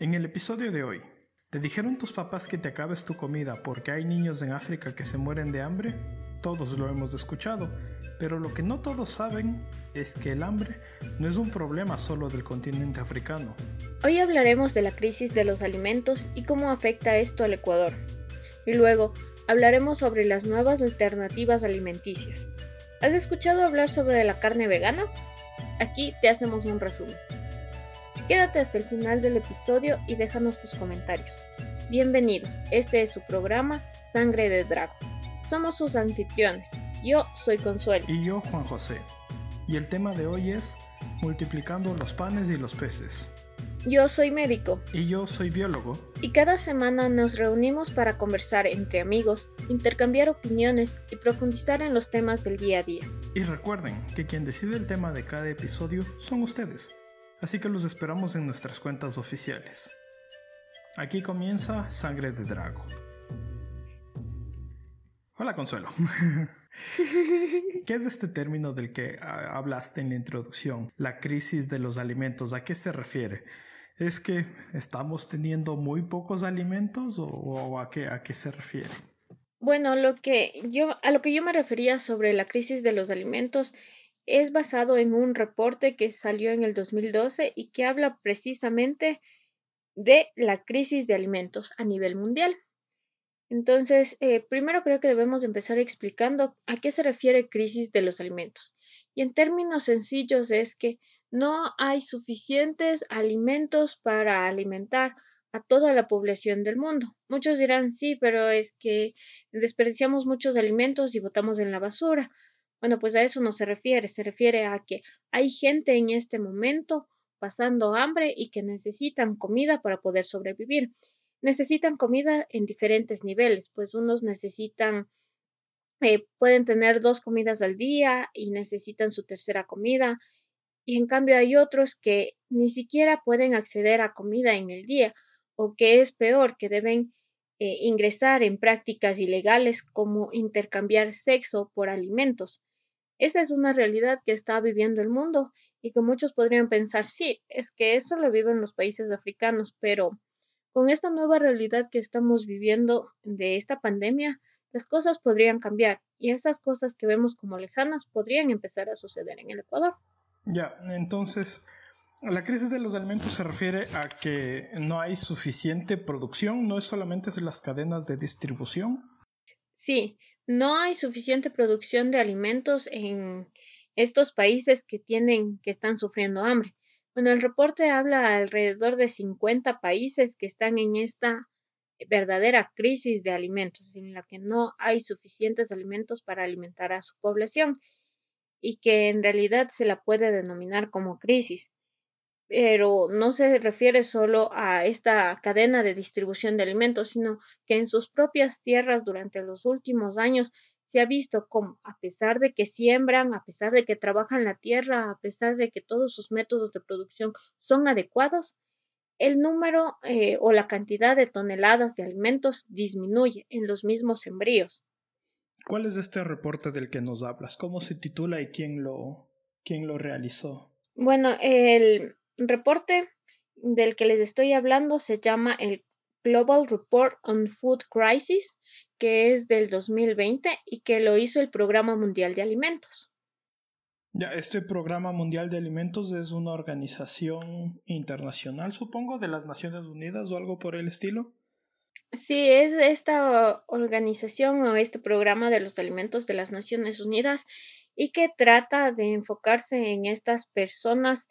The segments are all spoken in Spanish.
En el episodio de hoy, ¿te dijeron tus papás que te acabes tu comida porque hay niños en África que se mueren de hambre? Todos lo hemos escuchado, pero lo que no todos saben es que el hambre no es un problema solo del continente africano. Hoy hablaremos de la crisis de los alimentos y cómo afecta esto al Ecuador. Y luego hablaremos sobre las nuevas alternativas alimenticias. ¿Has escuchado hablar sobre la carne vegana? Aquí te hacemos un resumen. Quédate hasta el final del episodio y déjanos tus comentarios. Bienvenidos, este es su programa Sangre de Drago. Somos sus anfitriones. Yo soy Consuelo. Y yo Juan José. Y el tema de hoy es multiplicando los panes y los peces. Yo soy médico. Y yo soy biólogo. Y cada semana nos reunimos para conversar entre amigos, intercambiar opiniones y profundizar en los temas del día a día. Y recuerden que quien decide el tema de cada episodio son ustedes así que los esperamos en nuestras cuentas oficiales. Aquí comienza Sangre de Drago. Hola Consuelo. ¿Qué es este término del que ah, hablaste en la introducción? La crisis de los alimentos. ¿A qué se refiere? ¿Es que estamos teniendo muy pocos alimentos o, a, qué, a qué se refiere? Bueno, lo que yo, a lo que yo me refería sobre la crisis de los alimentos es basado en un reporte que salió en el 2012 y que habla precisamente de la crisis de alimentos a nivel mundial. Entonces, eh, primero creo que debemos empezar explicando a qué se refiere crisis de los alimentos. Y en términos sencillos es que no hay suficientes alimentos para alimentar a toda la población del mundo. Muchos dirán sí, pero es que desperdiciamos muchos alimentos y botamos en la basura. Bueno, pues a eso no se refiere, se refiere a que hay gente en este momento pasando hambre y que necesitan comida para poder sobrevivir. Necesitan comida en diferentes niveles, pues unos necesitan, eh, pueden tener dos comidas al día y necesitan su tercera comida, y en cambio hay otros que ni siquiera pueden acceder a comida en el día, o que es peor, que deben eh, ingresar en prácticas ilegales como intercambiar sexo por alimentos. Esa es una realidad que está viviendo el mundo y que muchos podrían pensar, sí, es que eso lo viven los países africanos, pero con esta nueva realidad que estamos viviendo de esta pandemia, las cosas podrían cambiar y esas cosas que vemos como lejanas podrían empezar a suceder en el Ecuador. Ya, entonces, la crisis de los alimentos se refiere a que no hay suficiente producción, no es solamente las cadenas de distribución. Sí, no hay suficiente producción de alimentos en estos países que tienen, que están sufriendo hambre. Bueno, el reporte habla alrededor de 50 países que están en esta verdadera crisis de alimentos, en la que no hay suficientes alimentos para alimentar a su población y que en realidad se la puede denominar como crisis pero no se refiere solo a esta cadena de distribución de alimentos, sino que en sus propias tierras durante los últimos años se ha visto cómo, a pesar de que siembran, a pesar de que trabajan la tierra, a pesar de que todos sus métodos de producción son adecuados, el número eh, o la cantidad de toneladas de alimentos disminuye en los mismos sembríos. ¿Cuál es este reporte del que nos hablas? ¿Cómo se titula y quién lo, quién lo realizó? Bueno, el, reporte del que les estoy hablando se llama el Global Report on Food Crisis, que es del 2020 y que lo hizo el Programa Mundial de Alimentos. Ya, este Programa Mundial de Alimentos es una organización internacional, supongo, de las Naciones Unidas o algo por el estilo. Sí, es esta organización o este programa de los alimentos de las Naciones Unidas y que trata de enfocarse en estas personas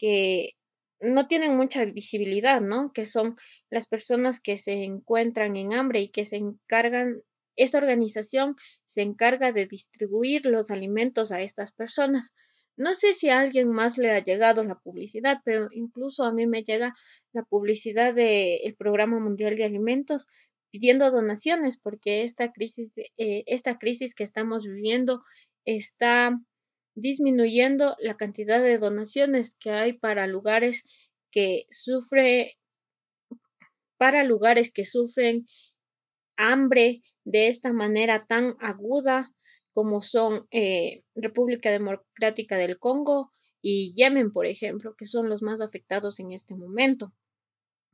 que no tienen mucha visibilidad, ¿no? Que son las personas que se encuentran en hambre y que se encargan, esta organización se encarga de distribuir los alimentos a estas personas. No sé si a alguien más le ha llegado la publicidad, pero incluso a mí me llega la publicidad del Programa Mundial de Alimentos pidiendo donaciones porque esta crisis, eh, esta crisis que estamos viviendo está disminuyendo la cantidad de donaciones que hay para lugares que sufre para lugares que sufren hambre de esta manera tan aguda como son eh, República Democrática del Congo y Yemen, por ejemplo, que son los más afectados en este momento.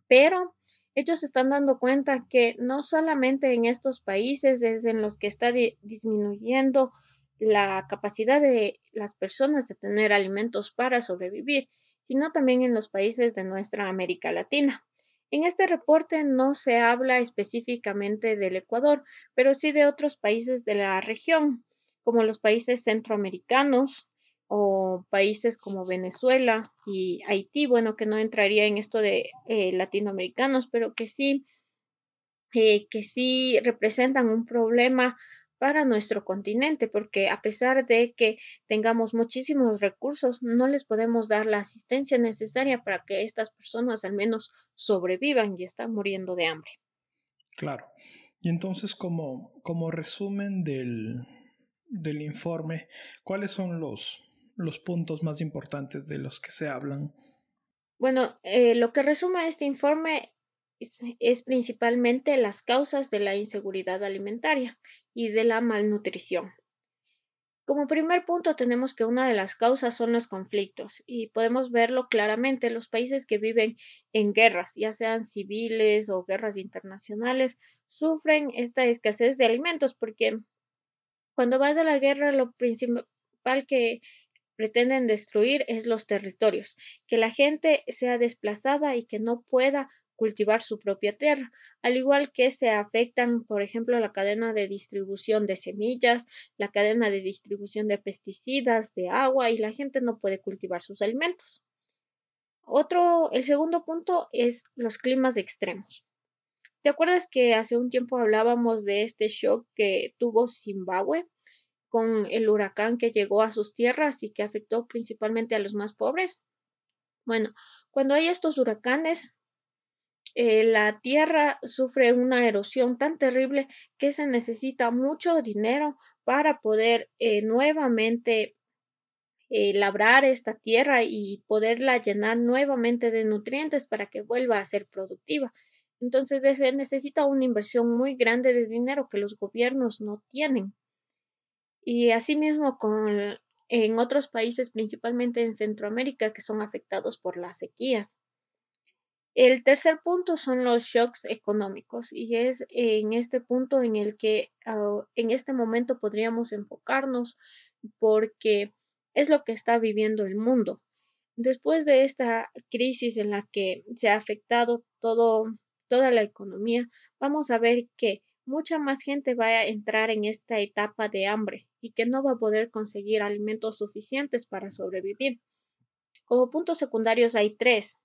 Pero ellos se están dando cuenta que no solamente en estos países es en los que está disminuyendo la capacidad de las personas de tener alimentos para sobrevivir, sino también en los países de nuestra América Latina. En este reporte no se habla específicamente del Ecuador, pero sí de otros países de la región, como los países centroamericanos o países como Venezuela y Haití, bueno, que no entraría en esto de eh, latinoamericanos, pero que sí, eh, que sí representan un problema para nuestro continente, porque a pesar de que tengamos muchísimos recursos, no les podemos dar la asistencia necesaria para que estas personas al menos sobrevivan y están muriendo de hambre. Claro. Y entonces, como, como resumen del, del informe, ¿cuáles son los, los puntos más importantes de los que se hablan? Bueno, eh, lo que resume este informe es, principalmente las causas de la inseguridad alimentaria y de la malnutrición. Como primer punto tenemos que una de las causas son los conflictos y podemos verlo claramente. Los países que viven en guerras, ya sean civiles o guerras internacionales, sufren esta escasez de alimentos porque cuando vas a la guerra lo principal que pretenden destruir es los territorios, que la gente sea desplazada y que no pueda cultivar su propia tierra, al igual que se afectan, por ejemplo, la cadena de distribución de semillas, la cadena de distribución de pesticidas, de agua, y la gente no puede cultivar sus alimentos. Otro, el segundo punto es los climas extremos. ¿Te acuerdas que hace un tiempo hablábamos de este shock que tuvo Zimbabue con el huracán que llegó a sus tierras y que afectó principalmente a los más pobres? Bueno, cuando hay estos huracanes, eh, la tierra sufre una erosión tan terrible que se necesita mucho dinero para poder eh, nuevamente eh, labrar esta tierra y poderla llenar nuevamente de nutrientes para que vuelva a ser productiva. Entonces se necesita una inversión muy grande de dinero que los gobiernos no tienen. Y asimismo con, en otros países, principalmente en Centroamérica, que son afectados por las sequías. El tercer punto son los shocks económicos y es en este punto en el que ah, en este momento podríamos enfocarnos porque es lo que está viviendo el mundo. Después de esta crisis en la que se ha afectado todo, toda la economía, vamos a ver que mucha más gente va a entrar en esta etapa de hambre y que no va a poder conseguir alimentos suficientes para sobrevivir. Como puntos secundarios hay tres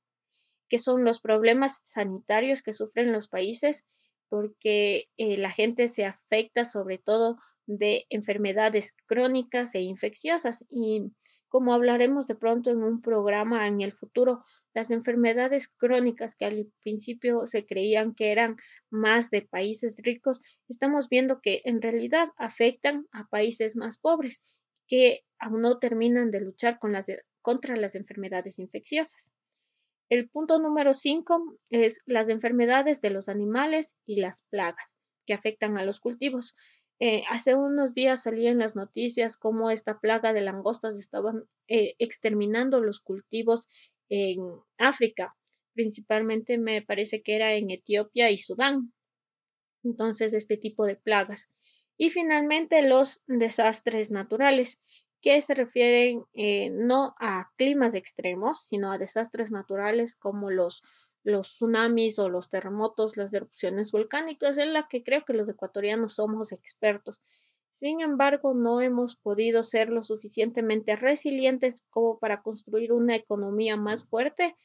que son los problemas sanitarios que sufren los países, porque eh, la gente se afecta sobre todo de enfermedades crónicas e infecciosas. Y como hablaremos de pronto en un programa en el futuro, las enfermedades crónicas que al principio se creían que eran más de países ricos, estamos viendo que en realidad afectan a países más pobres que aún no terminan de luchar contra las enfermedades infecciosas. El punto número 5 es las enfermedades de los animales y las plagas que afectan a los cultivos. Eh, hace unos días salían las noticias cómo esta plaga de langostas estaban eh, exterminando los cultivos en África. Principalmente me parece que era en Etiopía y Sudán. Entonces, este tipo de plagas. Y finalmente los desastres naturales que se refieren eh, no a climas extremos, sino a desastres naturales como los, los tsunamis o los terremotos, las erupciones volcánicas, en la que creo que los ecuatorianos somos expertos. Sin embargo, no hemos podido ser lo suficientemente resilientes como para construir una economía más fuerte,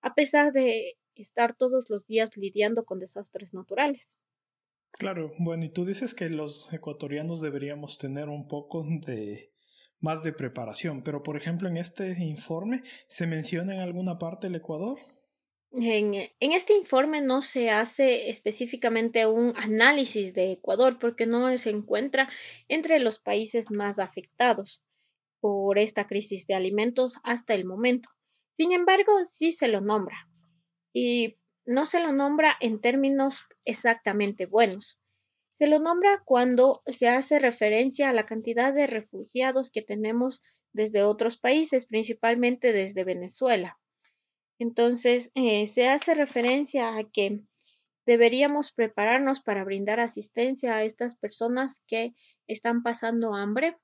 a pesar de estar todos los días lidiando con desastres naturales. Claro, bueno, y tú dices que los ecuatorianos deberíamos tener un poco de más de preparación. Pero, por ejemplo, en este informe, ¿se menciona en alguna parte el Ecuador? En, este informe no se hace específicamente un análisis de Ecuador porque no se encuentra entre los países más afectados por esta crisis de alimentos hasta el momento. Sin embargo, sí se lo nombra y no se lo nombra en términos exactamente buenos. Se lo nombra cuando se hace referencia a la cantidad de refugiados que tenemos desde otros países, principalmente desde Venezuela. Entonces, eh, se hace referencia a que deberíamos prepararnos para brindar asistencia a estas personas que están pasando hambre.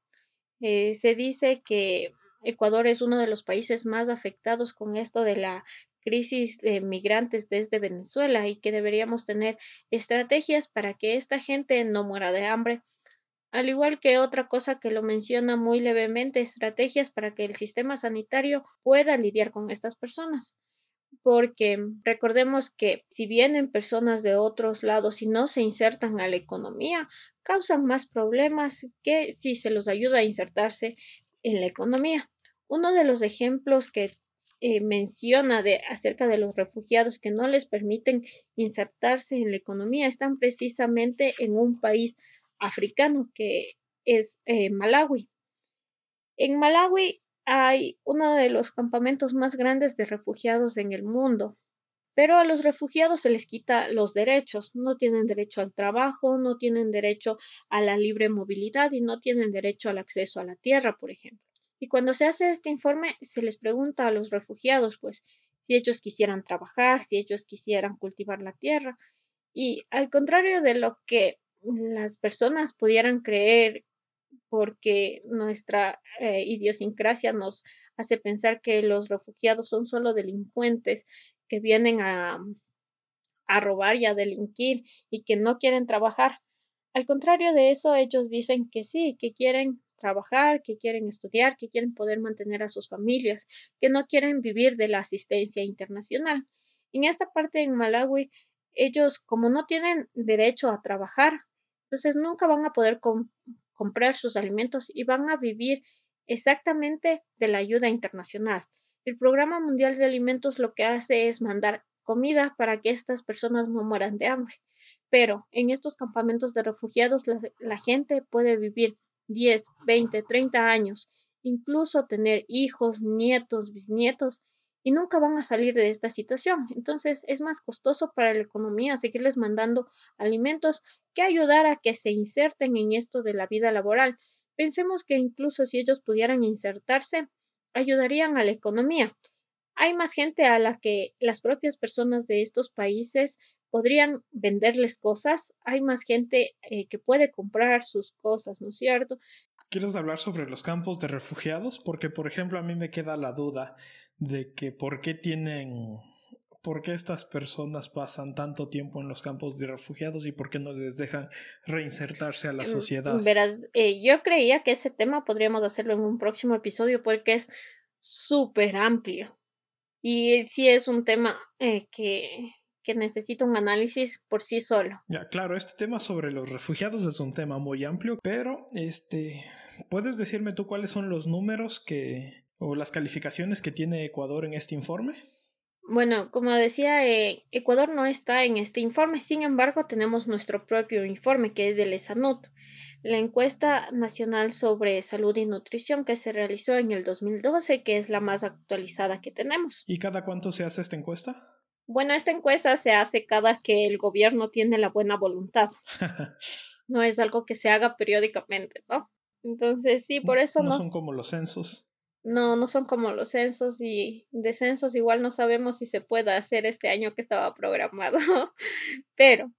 Eh, se dice que Ecuador es uno de los países más afectados con esto de la crisis de migrantes desde Venezuela y que deberíamos tener estrategias para que esta gente no muera de hambre. Al igual que otra cosa que lo menciona muy levemente, estrategias para que el sistema sanitario pueda lidiar con estas personas. Porque recordemos que si vienen personas de otros lados y no se insertan a la economía, causan más problemas que si se los ayuda a insertarse en la economía. Uno de los ejemplos que eh, menciona de, acerca de los refugiados que no les permiten insertarse en la economía están precisamente en un país africano que es eh, Malawi. En Malawi hay uno de los campamentos más grandes de refugiados en el mundo, pero a los refugiados se les quita los derechos. No tienen derecho al trabajo, no tienen derecho a la libre movilidad y no tienen derecho al acceso a la tierra, por ejemplo. Y cuando se hace este informe, se les pregunta a los refugiados, pues, si ellos quisieran trabajar, si ellos quisieran cultivar la tierra. Y al contrario de lo que las personas pudieran creer, porque nuestra eh, idiosincrasia nos hace pensar que los refugiados son solo delincuentes que vienen a, a robar y a delinquir y que no quieren trabajar. Al contrario de eso, ellos dicen que sí, que quieren trabajar, que quieren estudiar, que quieren poder mantener a sus familias, que no quieren vivir de la asistencia internacional. En esta parte en Malawi, ellos como no tienen derecho a trabajar, entonces nunca van a poder comprar sus alimentos y van a vivir exactamente de la ayuda internacional. El Programa Mundial de Alimentos lo que hace es mandar comida para que estas personas no mueran de hambre. Pero en estos campamentos de refugiados la gente puede vivir 10, 20, 30 años, incluso tener hijos, nietos, bisnietos, y nunca van a salir de esta situación. Entonces es más costoso para la economía seguirles mandando alimentos que ayudar a que se inserten en esto de la vida laboral. Pensemos que incluso si ellos pudieran insertarse, ayudarían a la economía. Hay más gente a la que las propias personas de estos países podrían venderles cosas, hay más gente eh, que puede comprar sus cosas, ¿no es cierto? ¿Quieres hablar sobre los campos de refugiados? Porque, por ejemplo, a mí me queda la duda de que por qué tienen, por qué estas personas pasan tanto tiempo en los campos de refugiados y por qué no les dejan reinsertarse a la mm, sociedad. Verás, eh, yo creía que ese tema podríamos hacerlo en un próximo episodio porque es súper amplio. Y sí es un tema eh, que que necesita un análisis por sí solo. Ya, claro, este tema sobre los refugiados es un tema muy amplio, pero este, ¿puedes decirme tú cuáles son los números que o las calificaciones que tiene Ecuador en este informe? Bueno, como decía, eh, Ecuador no está en este informe, sin embargo, tenemos nuestro propio informe que es del ESANUT, la encuesta nacional sobre salud y nutrición que se realizó en el 2012, que es la más actualizada que tenemos. ¿Y cada cuánto se hace esta encuesta? Bueno, esta encuesta se hace cada que el gobierno tiene la buena voluntad. no es algo que se haga periódicamente, ¿no? Entonces, sí, por eso no. No son como los censos. No, no son como los censos y de censos igual no sabemos si se puede hacer este año que estaba programado. Pero,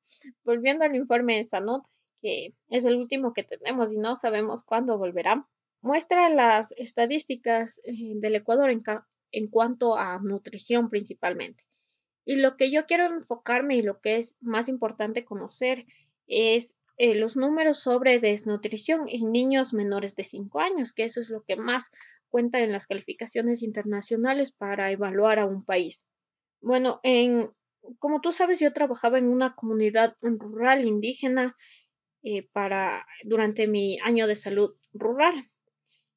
volviendo al informe de Sanut, que es el último que tenemos y no sabemos cuándo volverá, muestra las estadísticas eh, del Ecuador en, en cuanto a nutrición principalmente. Y lo que yo quiero enfocarme y lo que es más importante conocer es eh, los números sobre desnutrición en niños menores de 5 años, que eso es lo que más cuenta en las calificaciones internacionales para evaluar a un país. Bueno, en, como tú sabes, yo trabajaba en una comunidad rural indígena eh, para, durante mi año de salud rural.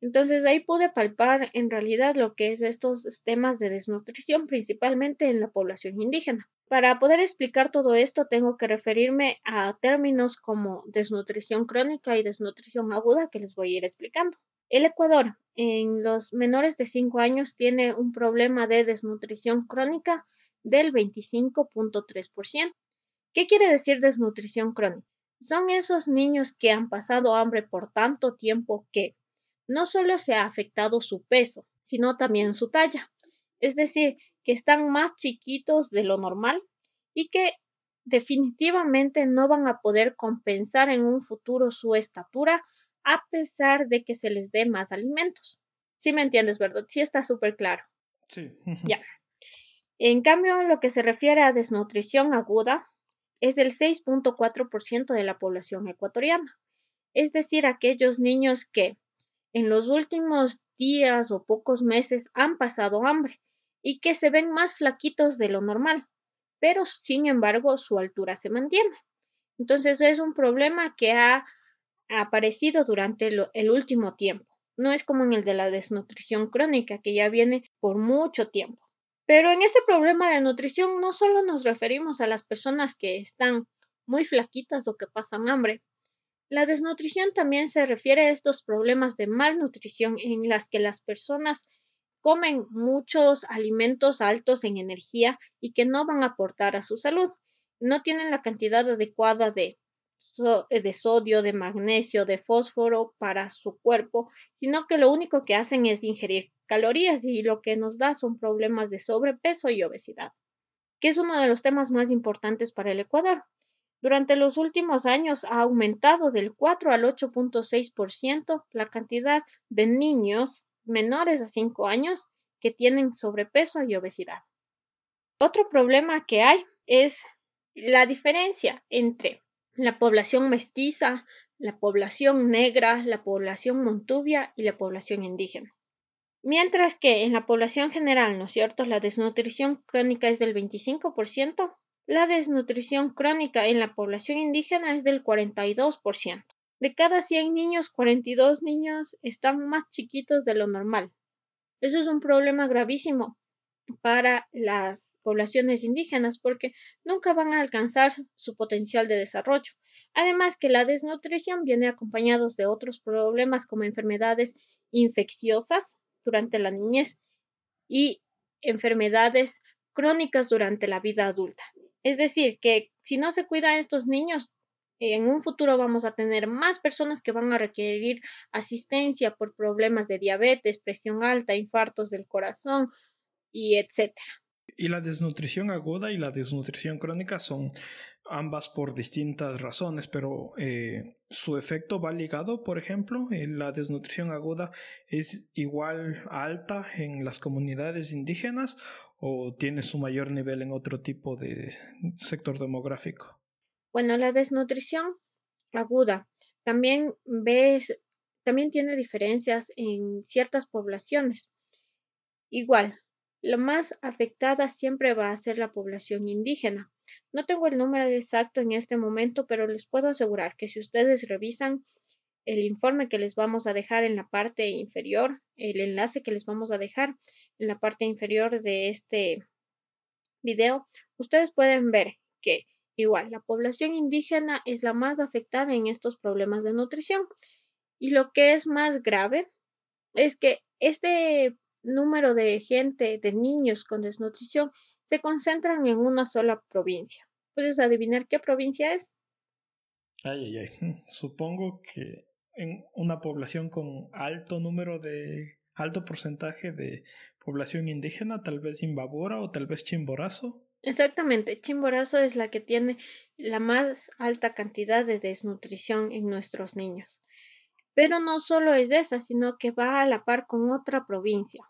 Entonces ahí pude palpar en realidad lo que es estos temas de desnutrición, principalmente en la población indígena. Para poder explicar todo esto tengo que referirme a términos como desnutrición crónica y desnutrición aguda que les voy a ir explicando. El Ecuador en los menores de 5 años tiene un problema de desnutrición crónica del 25.3%. ¿Qué quiere decir desnutrición crónica? Son esos niños que han pasado hambre por tanto tiempo que no solo se ha afectado su peso, sino también su talla. Es decir, que están más chiquitos de lo normal y que definitivamente no van a poder compensar en un futuro su estatura a pesar de que se les dé más alimentos. Sí me entiendes, ¿verdad? Sí está súper claro. Sí. Ya. En cambio, lo que se refiere a desnutrición aguda, es el 6.4% de la población ecuatoriana, es decir, aquellos niños que en los últimos días o pocos meses han pasado hambre y que se ven más flaquitos de lo normal, pero sin embargo su altura se mantiene. Entonces es un problema que ha aparecido durante el último tiempo. No es como en el de la desnutrición crónica, que ya viene por mucho tiempo. Pero en este problema de nutrición no solo nos referimos a las personas que están muy flaquitas o que pasan hambre. La desnutrición también se refiere a estos problemas de malnutrición en las que las personas comen muchos alimentos altos en energía y que no van a aportar a su salud. No tienen la cantidad adecuada de, de sodio, de magnesio, de fósforo para su cuerpo, sino que lo único que hacen es ingerir calorías y lo que nos da son problemas de sobrepeso y obesidad, que es uno de los temas más importantes para el Ecuador. Durante los últimos años ha aumentado del 4 al 8.6% la cantidad de niños menores a 5 años que tienen sobrepeso y obesidad. Otro problema que hay es la diferencia entre la población mestiza, la población negra, la población montubia y la población indígena. Mientras que en la población general, ¿no es cierto?, la desnutrición crónica es del 25%, la desnutrición crónica en la población indígena es del 42%. De cada 100 niños, 42 niños están más chiquitos de lo normal. Eso es un problema gravísimo para las poblaciones indígenas porque nunca van a alcanzar su potencial de desarrollo. Además que la desnutrición viene acompañados de otros problemas como enfermedades infecciosas, durante la niñez y enfermedades crónicas durante la vida adulta. Es decir, que si no se cuida a estos niños, en un futuro vamos a tener más personas que van a requerir asistencia por problemas de diabetes, presión alta, infartos del corazón y etcétera. Y la desnutrición aguda y la desnutrición crónica son ambas por distintas razones, pero eh, su efecto va ligado, por ejemplo, la desnutrición aguda es igual alta en las comunidades indígenas o tiene su mayor nivel en otro tipo de sector demográfico. Bueno, la desnutrición aguda también ves, también tiene diferencias en ciertas poblaciones. Igual, la más afectada siempre va a ser la población indígena. No tengo el número exacto en este momento, pero les puedo asegurar que si ustedes revisan el informe que les vamos a dejar en la parte inferior, el enlace que les vamos a dejar en la parte inferior de este video, ustedes pueden ver que igual la población indígena es la más afectada en estos problemas de nutrición. Y lo que es más grave es que este número de gente, de niños con desnutrición, se concentran en una sola provincia. ¿Puedes adivinar qué provincia es? Ay, ay, ay. Supongo que en una población con alto número de, alto porcentaje de población indígena, tal vez Imbabura o tal vez Chimborazo. Exactamente, Chimborazo es la que tiene la más alta cantidad de desnutrición en nuestros niños. Pero no solo es esa, sino que va a la par con otra provincia,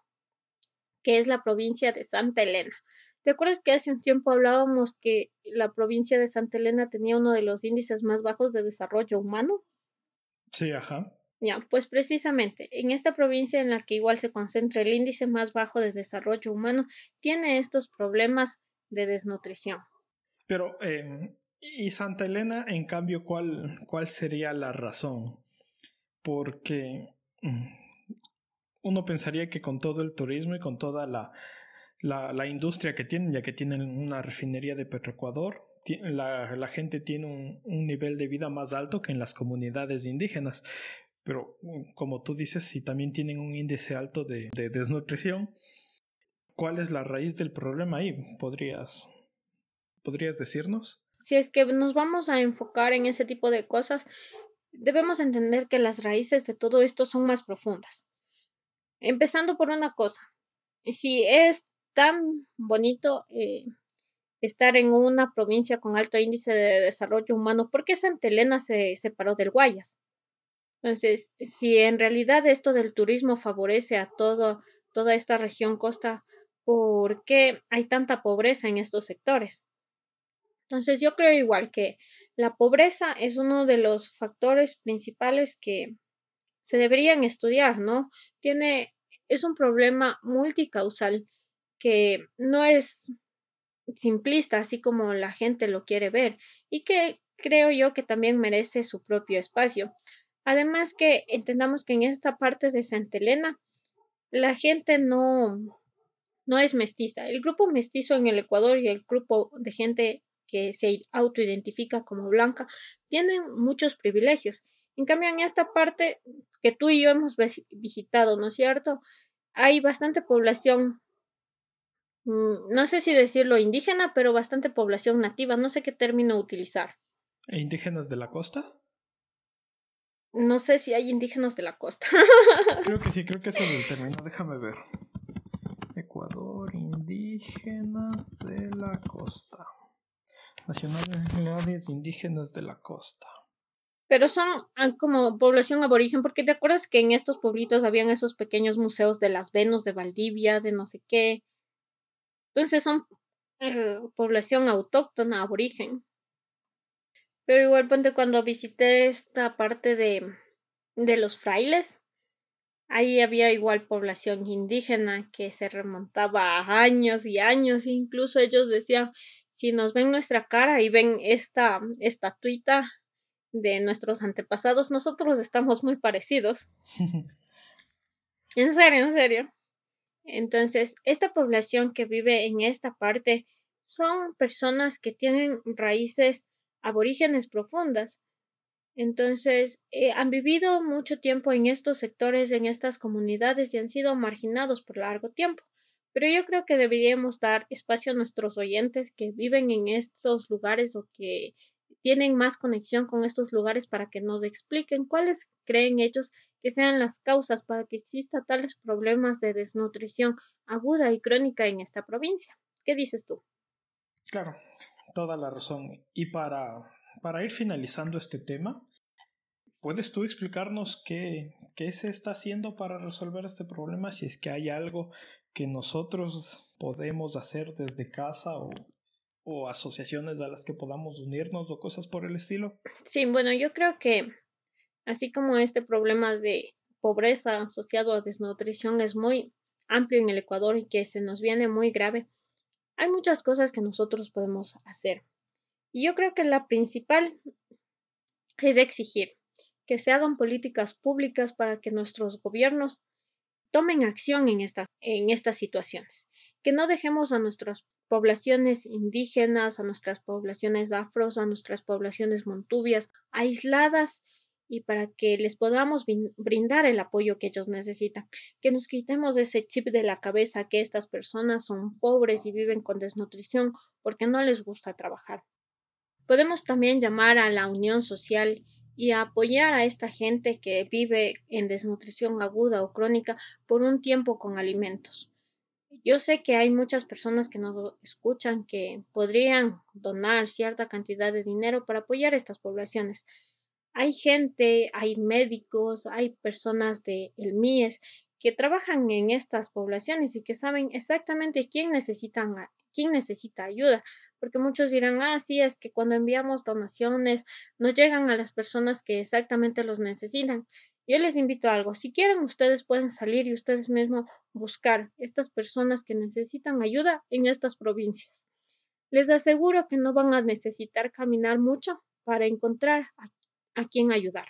que es la provincia de Santa Elena. ¿Te acuerdas que hace un tiempo hablábamos que la provincia de Santa Elena tenía uno de los índices más bajos de desarrollo humano? Sí, ajá. Ya, pues precisamente, en esta provincia en la que igual se concentra el índice más bajo de desarrollo humano, tiene estos problemas de desnutrición. Pero, eh, ¿y Santa Elena, en cambio, cuál, cuál sería la razón? Porque mm, uno pensaría que con todo el turismo y con toda la, la, industria que tienen, ya que tienen una refinería de Petroecuador, la, la gente tiene un, nivel de vida más alto que en las comunidades indígenas. Pero mm, como tú dices, si también tienen un índice alto de, de desnutrición, ¿cuál es la raíz del problema ahí? ¿Podrías, ¿Podrías decirnos? Si es que nos vamos a enfocar en ese tipo de cosas, debemos entender que las raíces de todo esto son más profundas. Empezando por una cosa, si es tan bonito eh, estar en una provincia con alto índice de desarrollo humano, ¿por qué Santa Elena se separó del Guayas? Entonces, si en realidad esto del turismo favorece a toda esta región costa, ¿por qué hay tanta pobreza en estos sectores? Entonces, yo creo igual que la pobreza es uno de los factores principales que se deberían estudiar, ¿no? Tiene, es un problema multicausal que no es simplista, así como la gente lo quiere ver, y que creo yo que también merece su propio espacio. Además que entendamos que en esta parte de Santa Elena la gente no, no es mestiza. El grupo mestizo en el Ecuador y el grupo de gente que se autoidentifica como blanca tienen muchos privilegios. En cambio, en esta parte que tú y yo hemos visitado, ¿no es cierto? Hay bastante población Mm, no sé si decirlo indígena, pero bastante población nativa, no sé qué término utilizar. ¿E indígenas de la costa? No sé si hay indígenas de la costa. creo que sí, creo que ese es el término, déjame ver. Ecuador, indígenas de la costa. Nacionalidades indígenas de la costa. Pero son ah, como población aborigen, porque te acuerdas que en estos pueblitos habían esos pequeños museos de las Venus de Valdivia, de no sé qué, entonces son eh, población autóctona, aborigen. Pero igual, ponte cuando visité esta parte de, de los frailes, ahí había igual población indígena que se remontaba a años y años, incluso ellos decían, si nos ven nuestra cara y ven esta estatuita de nuestros antepasados, nosotros estamos muy parecidos. en serio, en serio. Entonces, esta población que vive en esta parte son personas que tienen raíces aborígenes profundas. Entonces, eh, han vivido mucho tiempo en estos sectores, en estas comunidades y han sido marginados por largo tiempo. Pero yo creo que deberíamos dar espacio a nuestros oyentes que viven en estos lugares o que tienen más conexión con estos lugares para que nos expliquen cuáles creen ellos que sean las causas para que exista tales problemas de desnutrición aguda y crónica en esta provincia. ¿Qué dices tú? Claro, toda la razón. Y para, para ir finalizando este tema, ¿puedes tú explicarnos qué, qué se está haciendo para resolver este problema? Si es que hay algo que nosotros podemos hacer desde casa o o asociaciones a las que podamos unirnos o cosas por el estilo? Sí, bueno, yo creo que así como este problema de pobreza asociado a desnutrición es muy amplio en el Ecuador y que se nos viene muy grave, hay muchas cosas que nosotros podemos hacer. Y yo creo que la principal es exigir que se hagan políticas públicas para que nuestros gobiernos tomen acción en, en estas situaciones, que no dejemos a nuestras poblaciones indígenas, a nuestras poblaciones afros, a nuestras poblaciones montubias, aisladas y para que les podamos brindar el apoyo que ellos necesitan, que nos quitemos ese chip de la cabeza que estas personas son pobres y viven con desnutrición porque no les gusta trabajar. Podemos también llamar a la unión social y apoyar a esta gente que vive en desnutrición aguda o crónica por un tiempo con alimentos. Yo sé que hay muchas personas que nos escuchan que podrían donar cierta cantidad de dinero para apoyar a estas poblaciones. Hay gente, hay médicos, hay personas de el MIES que trabajan en estas poblaciones y que saben exactamente quién necesita ayuda, porque muchos dirán, ah, sí, es que cuando enviamos donaciones no llegan a las personas que exactamente los necesitan. Yo les invito a algo. Si quieren, ustedes pueden salir y ustedes mismos buscar estas personas que necesitan ayuda en estas provincias. Les aseguro que no van a necesitar caminar mucho para encontrar a, quien ayudar.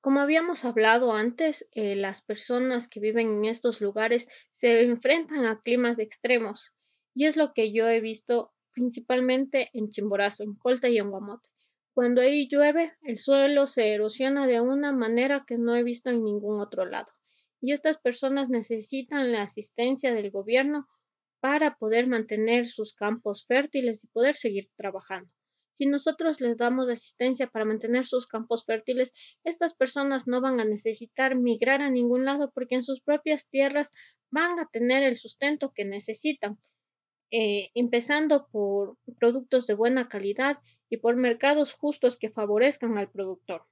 Como habíamos hablado antes, eh, las personas que viven en estos lugares se enfrentan a climas extremos y es lo que yo he visto principalmente en Chimborazo, en Colta y en Guamote. Cuando ahí llueve, el suelo se erosiona de una manera que no he visto en ningún otro lado. Y estas personas necesitan la asistencia del gobierno para poder mantener sus campos fértiles y poder seguir trabajando. Si nosotros les damos asistencia para mantener sus campos fértiles, estas personas no van a necesitar migrar a ningún lado porque en sus propias tierras van a tener el sustento que necesitan. Eh, empezando por productos de buena calidad y por mercados justos que favorezcan al productor.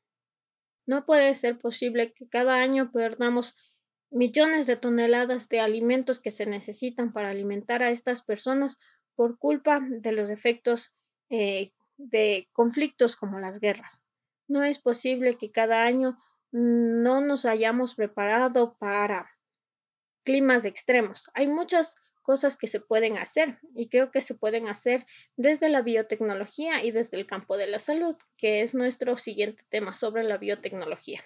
No puede ser posible que cada año perdamos millones de toneladas de alimentos que se necesitan para alimentar a estas personas por culpa de los efectos eh, de conflictos como las guerras. No es posible que cada año no nos hayamos preparado para climas extremos. Hay muchas cosas que se pueden hacer y creo que se pueden hacer desde la biotecnología y desde el campo de la salud, que es nuestro siguiente tema sobre la biotecnología.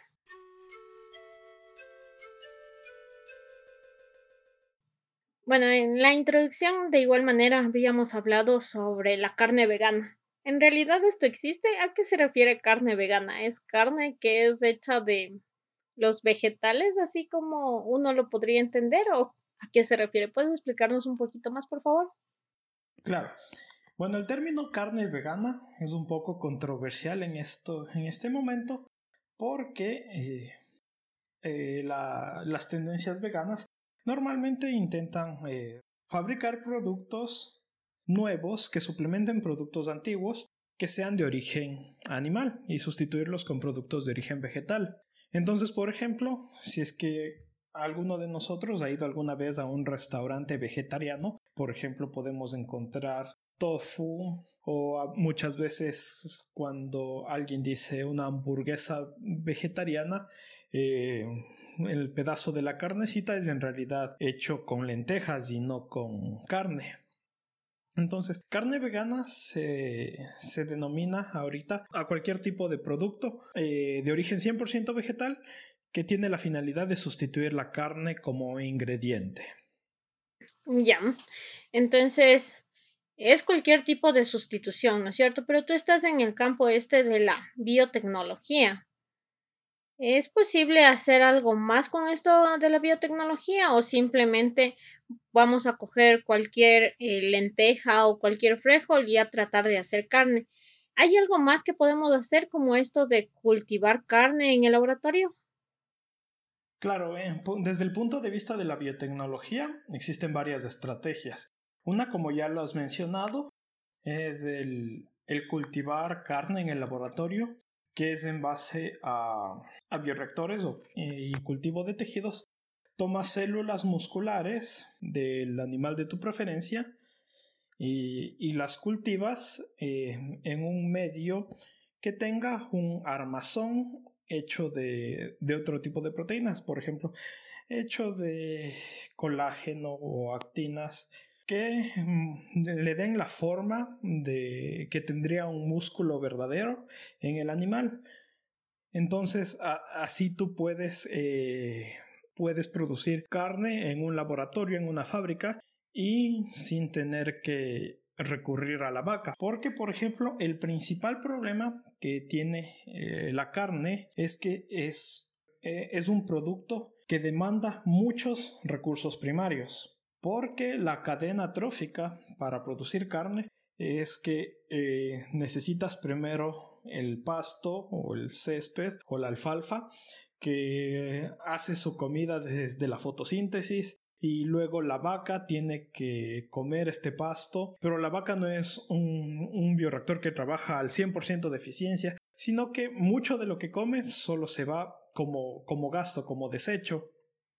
Bueno, en la introducción de igual manera habíamos hablado sobre la carne vegana. ¿En realidad esto existe? ¿A qué se refiere carne vegana? ¿Es carne que es hecha de los vegetales, así como uno lo podría entender, o ¿A qué se refiere? ¿Puedes explicarnos un poquito más, por favor? Claro. Bueno, el término carne vegana es un poco controversial en, esto, en este momento porque eh, eh, las tendencias veganas normalmente intentan eh, fabricar productos nuevos que suplementen productos antiguos que sean de origen animal y sustituirlos con productos de origen vegetal. Entonces, por ejemplo, si es que ¿Alguno de nosotros ha ido alguna vez a un restaurante vegetariano? Por ejemplo, podemos encontrar tofu o muchas veces cuando alguien dice una hamburguesa vegetariana, eh, el pedazo de la carnecita es en realidad hecho con lentejas y no con carne. Entonces, carne vegana se, denomina ahorita a cualquier tipo de producto eh, de origen 100% vegetal que tiene la finalidad de sustituir la carne como ingrediente. Ya, entonces es cualquier tipo de sustitución, ¿no es cierto? Pero tú estás en el campo este de la biotecnología. ¿Es posible hacer algo más con esto de la biotecnología o simplemente vamos a coger cualquier eh, lenteja o cualquier frijol y a tratar de hacer carne? ¿Hay algo más que podemos hacer como esto de cultivar carne en el laboratorio? Claro, eh, desde el punto de vista de la biotecnología existen varias estrategias. Una, como ya lo has mencionado, es el, cultivar carne en el laboratorio, que es en base a, bioreactores y cultivo de tejidos. Tomas células musculares del animal de tu preferencia y, las cultivas eh, en un medio que tenga un armazón hecho de, otro tipo de proteínas, por ejemplo, hecho de colágeno o actinas que mm, le den la forma de que tendría un músculo verdadero en el animal. Entonces, así tú puedes, eh, puedes producir carne en un laboratorio, en una fábrica, y sin tener que recurrir a la vaca. Porque, por ejemplo, el principal problema que tiene eh, la carne es que es, eh, es un producto que demanda muchos recursos primarios. Porque la cadena trófica para producir carne es que eh, necesitas primero el pasto o el césped o la alfalfa que hace su comida desde la fotosíntesis y luego la vaca tiene que comer este pasto, pero la vaca no es un, bioreactor que trabaja al 100% de eficiencia, sino que mucho de lo que come solo se va como, como gasto, como desecho.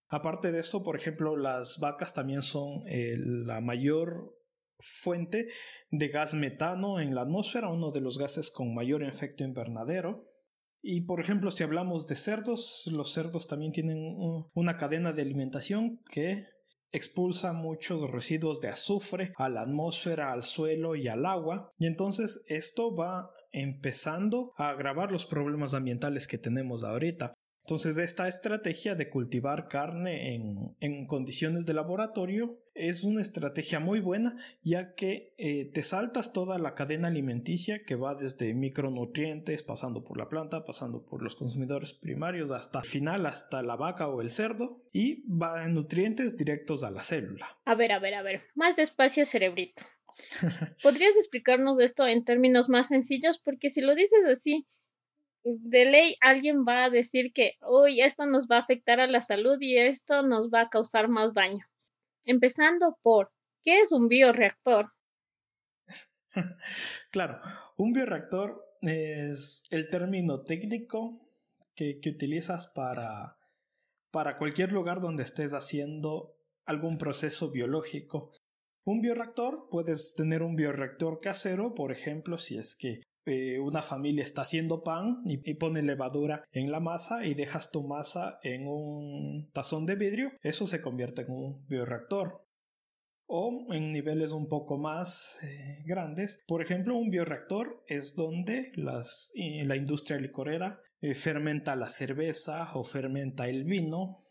Aparte de eso, por ejemplo, las vacas también son eh, la mayor fuente de gas metano en la atmósfera, uno de los gases con mayor efecto invernadero. Y por ejemplo, si hablamos de cerdos, los cerdos también tienen una cadena de alimentación que expulsa muchos residuos de azufre a la atmósfera, al suelo y al agua. Y entonces esto va empezando a agravar los problemas ambientales que tenemos ahorita. Entonces, esta estrategia de cultivar carne en, condiciones de laboratorio es una estrategia muy buena, ya que eh, te saltas toda la cadena alimenticia que va desde micronutrientes, pasando por la planta, pasando por los consumidores primarios, hasta el final, hasta la vaca o el cerdo, y va en nutrientes directos a la célula. A ver, a ver, a ver, más despacio, cerebrito. ¿Podrías explicarnos esto en términos más sencillos? Porque si lo dices así, de ley alguien va a decir que, uy, esto nos va a afectar a la salud y esto nos va a causar más daño. Empezando por, ¿qué es un bioreactor? claro, un bioreactor es el término técnico que, que utilizas para, para cualquier lugar donde estés haciendo algún proceso biológico. Un bioreactor, puedes tener un bioreactor casero, por ejemplo, si es que eh, una familia está haciendo pan y, pone levadura en la masa y dejas tu masa en un tazón de vidrio, eso se convierte en un bioreactor. O en niveles un poco más eh, grandes, por ejemplo, un bioreactor es donde las, la industria licorera eh, fermenta la cerveza o fermenta el vino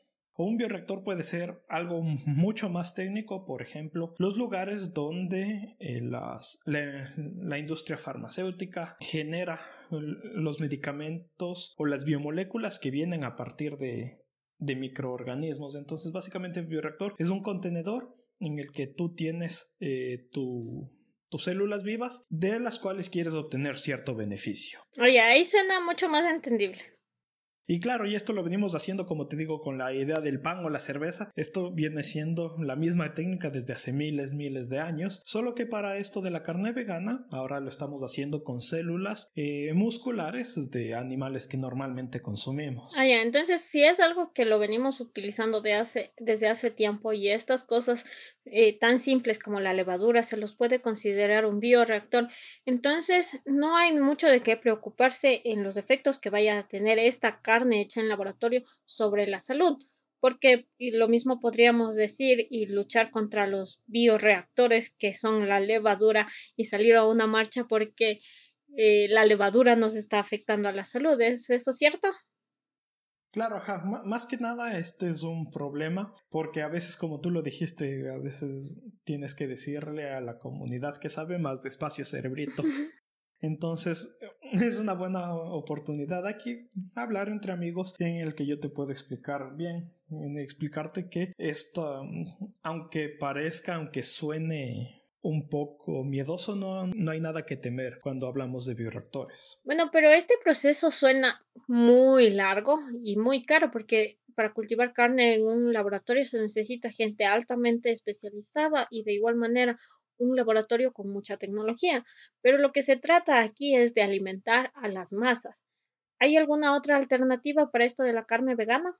un bioreactor puede ser algo mucho más técnico, por ejemplo, los lugares donde eh, la, industria farmacéutica genera los medicamentos o las biomoléculas que vienen a partir de, microorganismos. Entonces, básicamente, el bioreactor es un contenedor en el que tú tienes eh, tus células vivas de las cuales quieres obtener cierto beneficio. Oye, ahí suena mucho más entendible. Y claro, y esto lo venimos haciendo, como te digo, con la idea del pan o la cerveza. Esto viene siendo la misma técnica desde hace miles, miles de años, solo que para esto de la carne vegana, ahora lo estamos haciendo con células eh, musculares de animales que normalmente consumimos. Ah, ya, entonces si es algo que lo venimos utilizando desde hace tiempo y estas cosas eh, tan simples como la levadura se los puede considerar un bioreactor, entonces no hay mucho de qué preocuparse en los efectos que vaya a tener esta carne carne hecha en laboratorio sobre la salud, porque lo mismo podríamos decir y luchar contra los bioreactores que son la levadura y salir a una marcha porque eh, la levadura nos está afectando a la salud. ¿Es eso cierto? Claro, ajá. más que nada este es un problema porque a veces, como tú lo dijiste, a veces tienes que decirle a la comunidad que sabe más despacio cerebrito. Entonces, es una buena oportunidad aquí hablar entre amigos en el que yo te puedo explicar bien, en explicarte que esto, aunque parezca, aunque suene un poco miedoso, no, no hay nada que temer cuando hablamos de bioreactores. Bueno, pero este proceso suena muy largo y muy caro porque para cultivar carne en un laboratorio se necesita gente altamente especializada y de igual manera un laboratorio con mucha tecnología, pero lo que se trata aquí es de alimentar a las masas. ¿Hay alguna otra alternativa para esto de la carne vegana?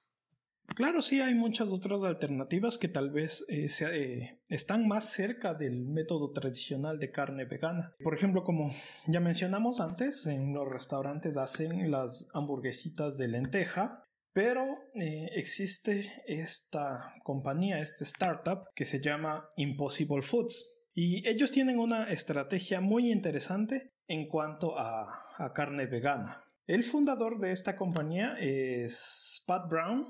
Claro, sí, hay muchas otras alternativas que tal vez eh, eh, están más cerca del método tradicional de carne vegana. Por ejemplo, como ya mencionamos antes, en los restaurantes hacen las hamburguesitas de lenteja, pero eh, existe esta compañía, este startup que se llama Impossible Foods. Y ellos tienen una estrategia muy interesante en cuanto a, carne vegana. El fundador de esta compañía es Pat Brown,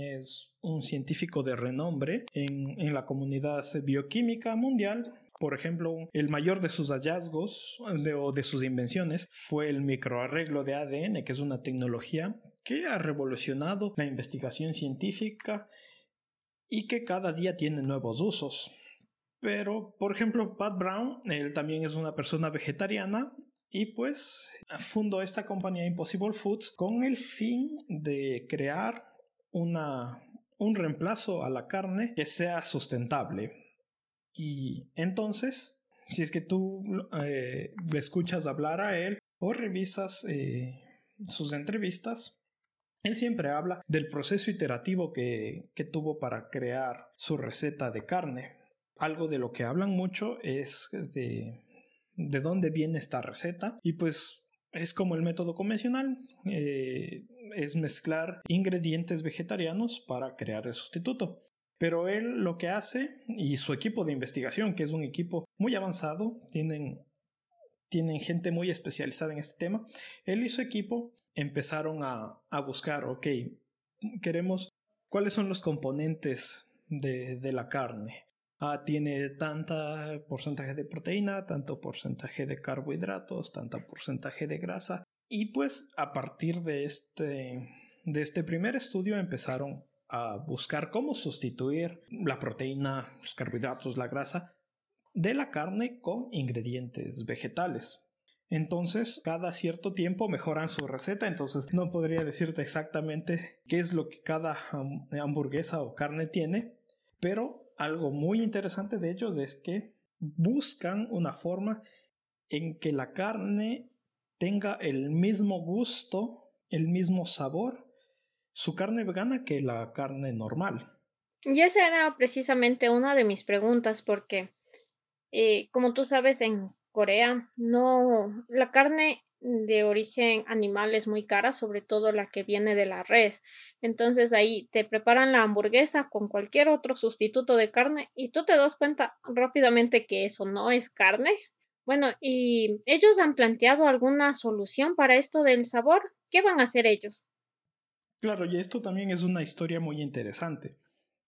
es un científico de renombre en, la comunidad bioquímica mundial. Por ejemplo, el mayor de sus hallazgos o de sus invenciones fue el microarreglo de ADN, que es una tecnología que ha revolucionado la investigación científica y que cada día tiene nuevos usos. Pero, por ejemplo, Pat Brown, él también es una persona vegetariana y pues fundó esta compañía Impossible Foods con el fin de crear una, un reemplazo a la carne que sea sustentable. Y entonces, si es que tú eh, escuchas hablar a él o revisas eh, sus entrevistas, él siempre habla del proceso iterativo que, que tuvo para crear su receta de carne algo de lo que hablan mucho es de, de dónde viene esta receta y pues es como el método convencional, eh, es mezclar ingredientes vegetarianos para crear el sustituto. Pero él lo que hace, y su equipo de investigación, que es un equipo muy avanzado, tienen, tienen gente muy especializada en este tema, él y su equipo empezaron a, a buscar, ok, queremos cuáles son los componentes de, de la carne, Ah, tiene tanta porcentaje de proteína, tanto porcentaje de carbohidratos, tanto porcentaje de grasa. Y pues a partir de este, de este primer estudio empezaron a buscar cómo sustituir la proteína, los carbohidratos, la grasa de la carne con ingredientes vegetales. Entonces, cada cierto tiempo mejoran su receta, entonces no podría decirte exactamente qué es lo que cada hamburguesa o carne tiene, pero algo muy interesante de ellos es que buscan una forma en que la carne tenga el mismo gusto, el mismo sabor, su carne vegana que la carne normal. Y esa era precisamente una de mis preguntas porque, eh, como tú sabes, en Corea no, la carne de origen animal es muy cara, sobre todo la que viene de la res. Entonces ahí te preparan la hamburguesa con cualquier otro sustituto de carne y tú te das cuenta rápidamente que eso no es carne. Bueno, y ellos han planteado alguna solución para esto del sabor. ¿Qué van a hacer ellos? Claro, y esto también es una historia muy interesante,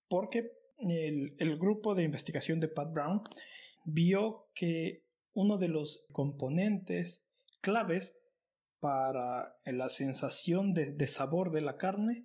porque el, grupo de investigación de Pat Brown vio que uno de los componentes claves para la sensación de, sabor de la carne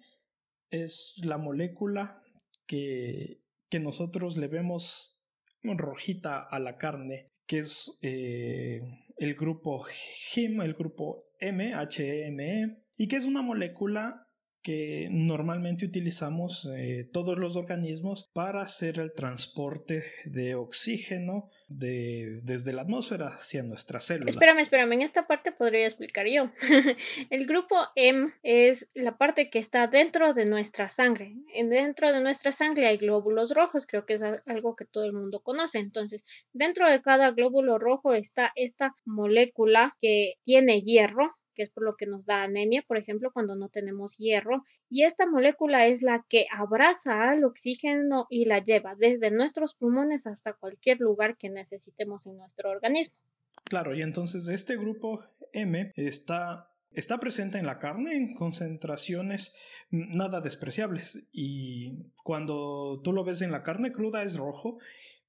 es la molécula que, que, nosotros le vemos rojita a la carne, que es eh, el grupo HIM, el grupo M, H-E-M-E, e, y que es una molécula que normalmente utilizamos eh, todos los organismos para hacer el transporte de oxígeno de, desde la atmósfera hacia nuestras células. Espérame, espérame, en esta parte podría explicar yo. el grupo M es la parte que está dentro de nuestra sangre. Dentro de nuestra sangre hay glóbulos rojos, creo que es algo que todo el mundo conoce. Entonces, dentro de cada glóbulo rojo está esta molécula que tiene hierro que es por lo que nos da anemia, por ejemplo, cuando no tenemos hierro. Y esta molécula es la que abraza al oxígeno y la lleva desde nuestros pulmones hasta cualquier lugar que necesitemos en nuestro organismo. Claro, y entonces este grupo M está está presente en la carne en concentraciones nada despreciables y cuando tú lo ves en la carne cruda es rojo,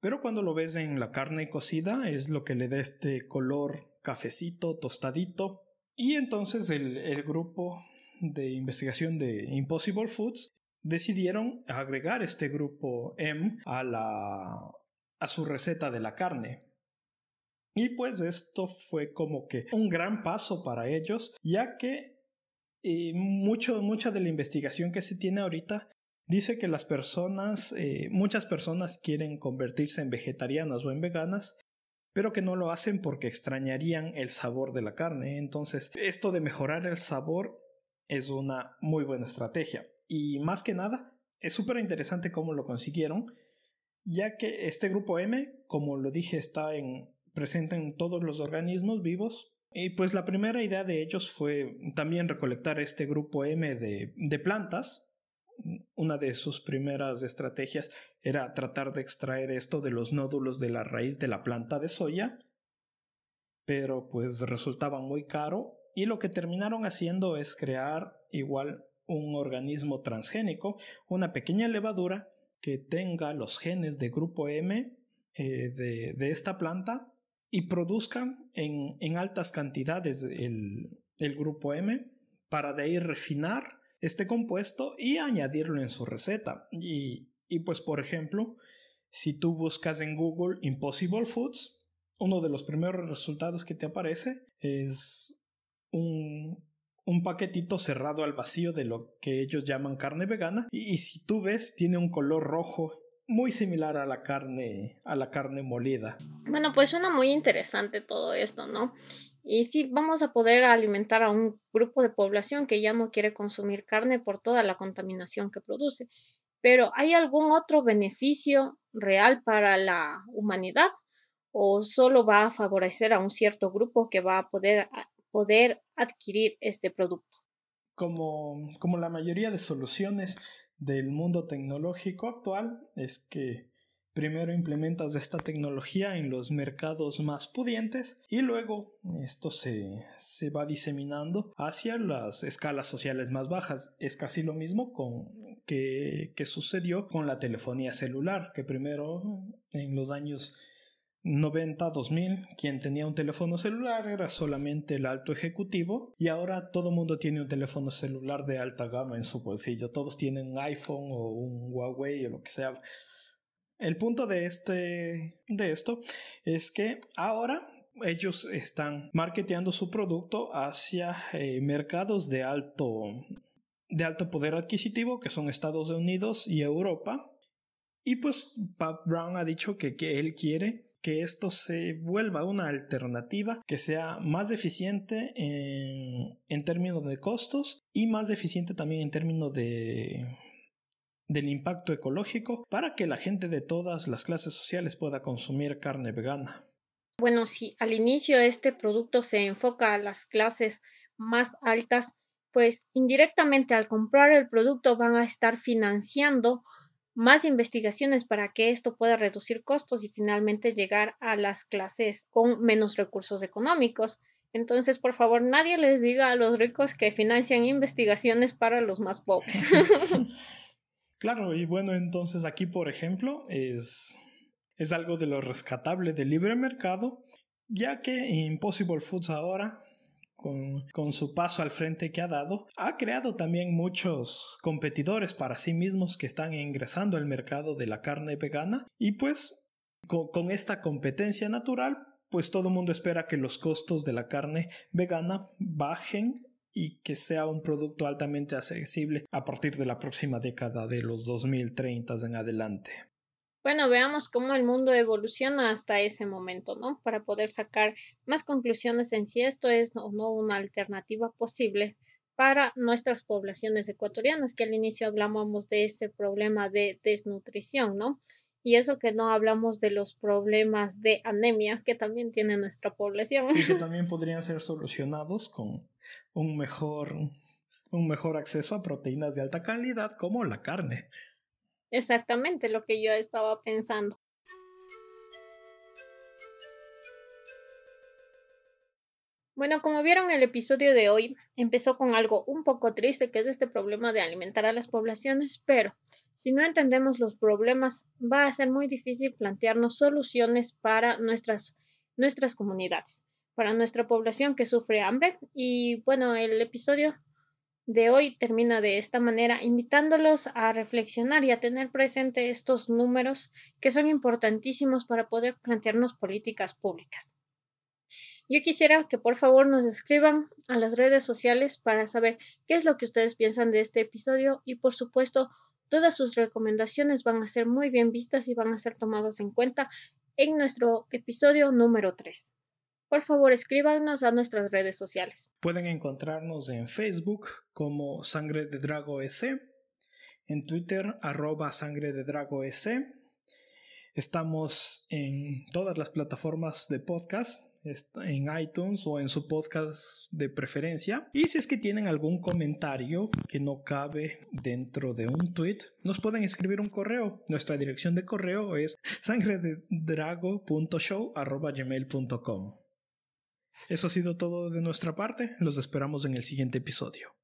pero cuando lo ves en la carne cocida es lo que le da este color cafecito, tostadito y entonces el, grupo de investigación de Impossible Foods decidieron agregar este grupo M a, la, a su receta de la carne. Y pues esto fue como que un gran paso para ellos, ya que eh, mucho, mucha de la investigación que se tiene ahorita dice que las personas, eh, muchas personas quieren convertirse en vegetarianas o en veganas pero que no lo hacen porque extrañarían el sabor de la carne. Entonces, esto de mejorar el sabor es una muy buena estrategia. Y más que nada, es súper interesante cómo lo consiguieron, ya que este grupo M, como lo dije, está en, presente en todos los organismos vivos. Y pues la primera idea de ellos fue también recolectar este grupo M de, de plantas una de sus primeras estrategias era tratar de extraer esto de los nódulos de la raíz de la planta de soya, pero pues resultaba muy caro y lo que terminaron haciendo es crear igual un organismo transgénico, una pequeña levadura que tenga los genes de grupo M eh, de, esta planta y produzcan en, en altas cantidades el, el grupo M para de ahí refinar este compuesto y añadirlo en su receta. Y, y pues por ejemplo, si tú buscas en Google Impossible Foods, uno de los primeros resultados que te aparece es un, un paquetito cerrado al vacío de lo que ellos llaman carne vegana y, si tú ves tiene un color rojo muy similar a la carne a la carne molida. Bueno, pues suena muy interesante todo esto, ¿no? Y sí, vamos a poder alimentar a un grupo de población que ya no quiere consumir carne por toda la contaminación que produce. Pero ¿hay algún otro beneficio real para la humanidad? ¿O solo va a favorecer a un cierto grupo que va a poder, poder adquirir este producto? Como, como la mayoría de soluciones del mundo tecnológico actual, es que Primero implementas esta tecnología en los mercados más pudientes y luego esto se, se, va diseminando hacia las escalas sociales más bajas. Es casi lo mismo con, que, que sucedió con la telefonía celular, que primero en los años 90, 2000, quien tenía un teléfono celular era solamente el alto ejecutivo y ahora todo mundo tiene un teléfono celular de alta gama en su bolsillo. Todos tienen un iPhone o un Huawei o lo que sea El punto de, este, de esto es que ahora ellos están marketeando su producto hacia eh, mercados de alto, de alto poder adquisitivo, que son Estados Unidos y Europa. Y pues Pat Brown ha dicho que, que él quiere que esto se vuelva una alternativa que sea más eficiente en, en términos de costos y más eficiente también en términos de, del impacto ecológico para que la gente de todas las clases sociales pueda consumir carne vegana. Bueno, si al inicio este producto se enfoca a las clases más altas, pues indirectamente al comprar el producto van a estar financiando más investigaciones para que esto pueda reducir costos y finalmente llegar a las clases con menos recursos económicos. Entonces, por favor, nadie les diga a los ricos que financian investigaciones para los más pobres. claro, y bueno, entonces aquí, por ejemplo, es es algo de lo rescatable del libre mercado, ya que Impossible Foods ahora, con, con, su paso al frente que ha dado, ha creado también muchos competidores para sí mismos que están ingresando al mercado de la carne vegana y pues con, con esta competencia natural pues todo el mundo espera que los costos de la carne vegana bajen y que sea un producto altamente accesible a partir de la próxima década de los 2030 en adelante. Bueno, veamos cómo el mundo evoluciona hasta ese momento, ¿no? Para poder sacar más conclusiones en si esto es o no una alternativa posible para nuestras poblaciones ecuatorianas, que al inicio hablábamos de ese problema de desnutrición, ¿no? Y eso que no hablamos de los problemas de anemia que también tiene nuestra población. Y que también podrían ser solucionados con un mejor, un mejor acceso a proteínas de alta calidad como la carne. Exactamente lo que yo estaba pensando. Bueno, como vieron el episodio de hoy, empezó con algo un poco triste, que es este problema de alimentar a las poblaciones, pero si no entendemos los problemas, va a ser muy difícil plantearnos soluciones para nuestras, nuestras comunidades, para nuestra población que sufre hambre. Y bueno, el episodio de hoy termina de esta manera, invitándolos a reflexionar y a tener presente estos números que son importantísimos para poder plantearnos políticas públicas. Yo quisiera que por favor nos escriban a las redes sociales para saber qué es lo que ustedes piensan de este episodio y por supuesto todas sus recomendaciones van a ser muy bien vistas y van a ser tomadas en cuenta en nuestro episodio número 3 por favor escríbanos a nuestras redes sociales. Pueden encontrarnos en Facebook como Sangre de Drago S, en Twitter arroba Sangre de Drago S. Estamos en todas las plataformas de podcast, en iTunes o en su podcast de preferencia. Y si es que tienen algún comentario que no cabe dentro de un tweet, nos pueden escribir un correo. Nuestra dirección de correo es sangrededrago.show.gmail.com. Eso ha sido todo de nuestra parte. Los esperamos en el siguiente episodio.